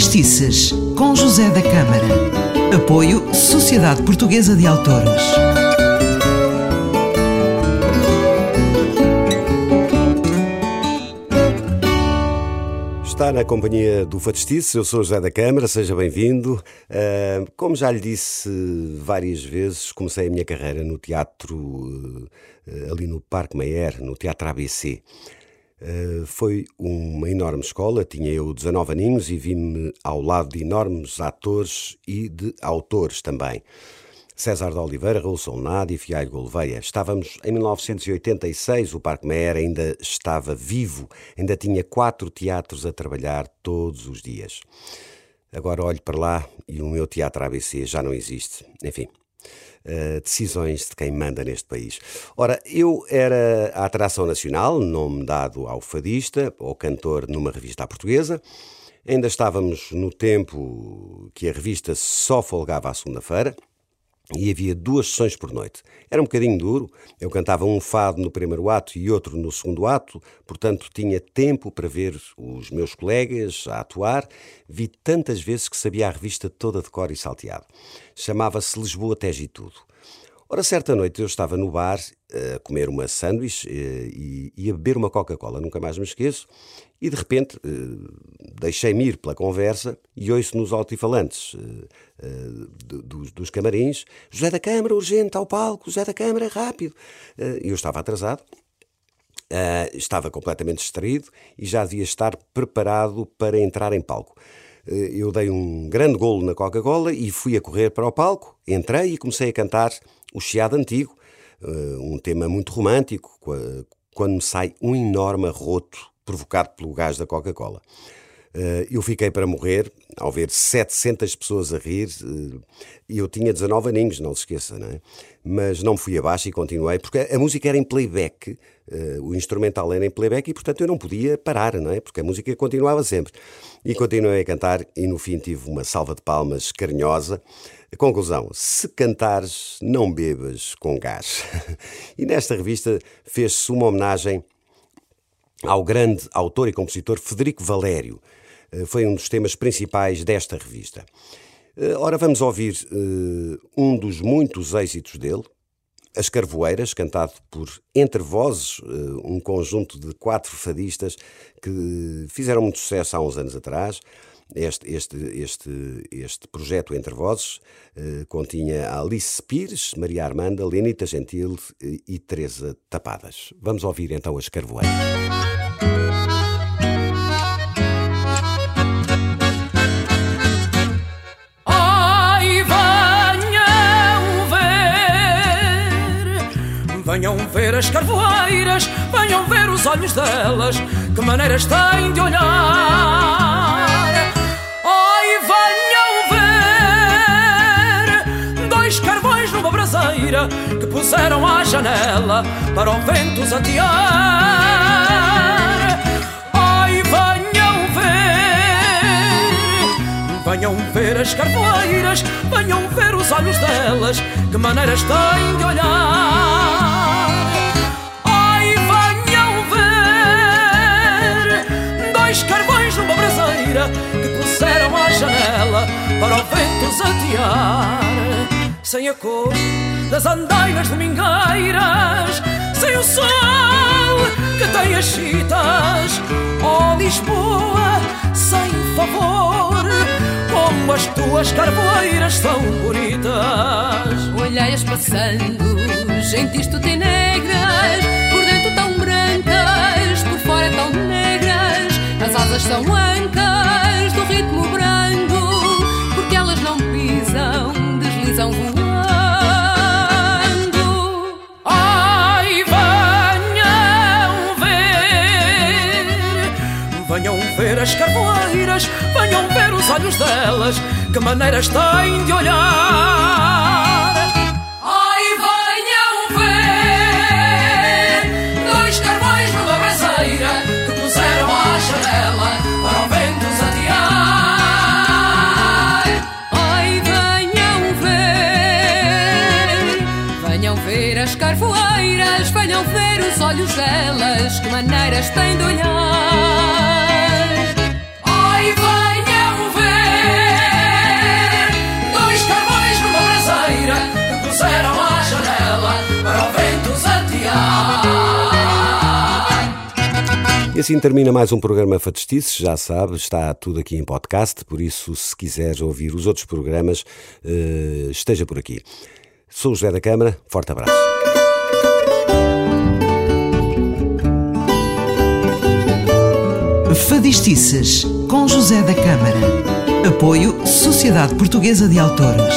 Facestices, com José da Câmara. Apoio Sociedade Portuguesa de Autores. Está na companhia do Fatestice, eu sou José da Câmara, seja bem-vindo. Uh, como já lhe disse várias vezes, comecei a minha carreira no teatro uh, ali no Parque Mayer, no Teatro ABC. Uh, foi uma enorme escola, tinha eu 19 aninhos e vi-me ao lado de enormes atores e de autores também. César de Oliveira, Raul Solnado e Fialho Gouveia. Estávamos em 1986, o Parque Meyer ainda estava vivo, ainda tinha quatro teatros a trabalhar todos os dias. Agora olho para lá e o meu teatro ABC já não existe. Enfim, Uh, decisões de quem manda neste país. Ora, eu era a atração nacional, nome dado ao fadista ou cantor numa revista portuguesa. Ainda estávamos no tempo que a revista só folgava à segunda-feira e havia duas sessões por noite. Era um bocadinho duro, eu cantava um fado no primeiro ato e outro no segundo ato, portanto tinha tempo para ver os meus colegas a atuar. Vi tantas vezes que sabia a revista toda de cor e salteado. Chamava-se Lisboa Tege Tudo. Ora, certa noite eu estava no bar a comer uma sanduíche eh, e, e a beber uma Coca-Cola, nunca mais me esqueço, e de repente eh, deixei-me ir pela conversa e ouço nos altifalantes eh, dos, dos camarins: José da Câmara, urgente, ao palco, José da Câmara, rápido. E eu estava atrasado. Estava completamente distraído e já devia estar preparado para entrar em palco. Eu dei um grande golo na Coca-Cola e fui a correr para o palco, entrei e comecei a cantar o Chiado Antigo, uh, um tema muito romântico, quando me sai um enorme arroto provocado pelo gás da Coca-Cola. Uh, eu fiquei para morrer ao ver 700 pessoas a rir e eu tinha 19 aninhos, não se esqueça, não é? Mas não fui abaixo e continuei, porque a música era em playback, uh, o instrumental era em playback e, portanto, eu não podia parar, não é? Porque a música continuava sempre. E continuei a cantar e, no fim, tive uma salva de palmas carinhosa. Conclusão: se cantares, não bebas com gás. e nesta revista fez-se uma homenagem ao grande autor e compositor Federico Valério. Eh, foi um dos temas principais desta revista. Eh, ora, vamos ouvir uh, um dos muitos êxitos dele, As Carvoeiras, cantado por Entre Vozes, um conjunto de quatro fadistas que fizeram muito sucesso há uns anos atrás. Este, este, este, este projeto Entre Vozes eh, continha Alice Pires, Maria Armanda, Lenita Gentil e, e Teresa Tapadas. Vamos ouvir então as Carvoeiras. Venham ver as carvoeiras, venham ver os olhos delas, que maneiras têm de olhar. Numa braseira que puseram à janela para o vento zatear. Ai, venham ver, venham ver as carvoeiras, venham ver os olhos delas, que maneiras têm de olhar. que puseram à janela para o vento zatear. Sem a cor das andainas domingueiras, sem o sol que tem as chitas. Oh Lisboa, sem favor, como as tuas carvoeiras são bonitas. Olhei-as passando, gentis tu tem negras, por dentro tão brancas, por fora tão negras, as asas são ancas as carvoeiras venham ver os olhos delas, que maneiras têm de olhar. Ai, venham ver dois carvões numa braseira que puseram à janela para o vento zatear. Ai, venham ver, venham ver as carvoeiras, venham ver os olhos delas, que maneiras têm de olhar. E assim termina mais um programa Fadistice, já sabe, está tudo aqui em podcast, por isso, se quiseres ouvir os outros programas, eh, esteja por aqui. Sou o José da Câmara, forte abraço. Fadistices com José da Câmara. Apoio Sociedade Portuguesa de Autores.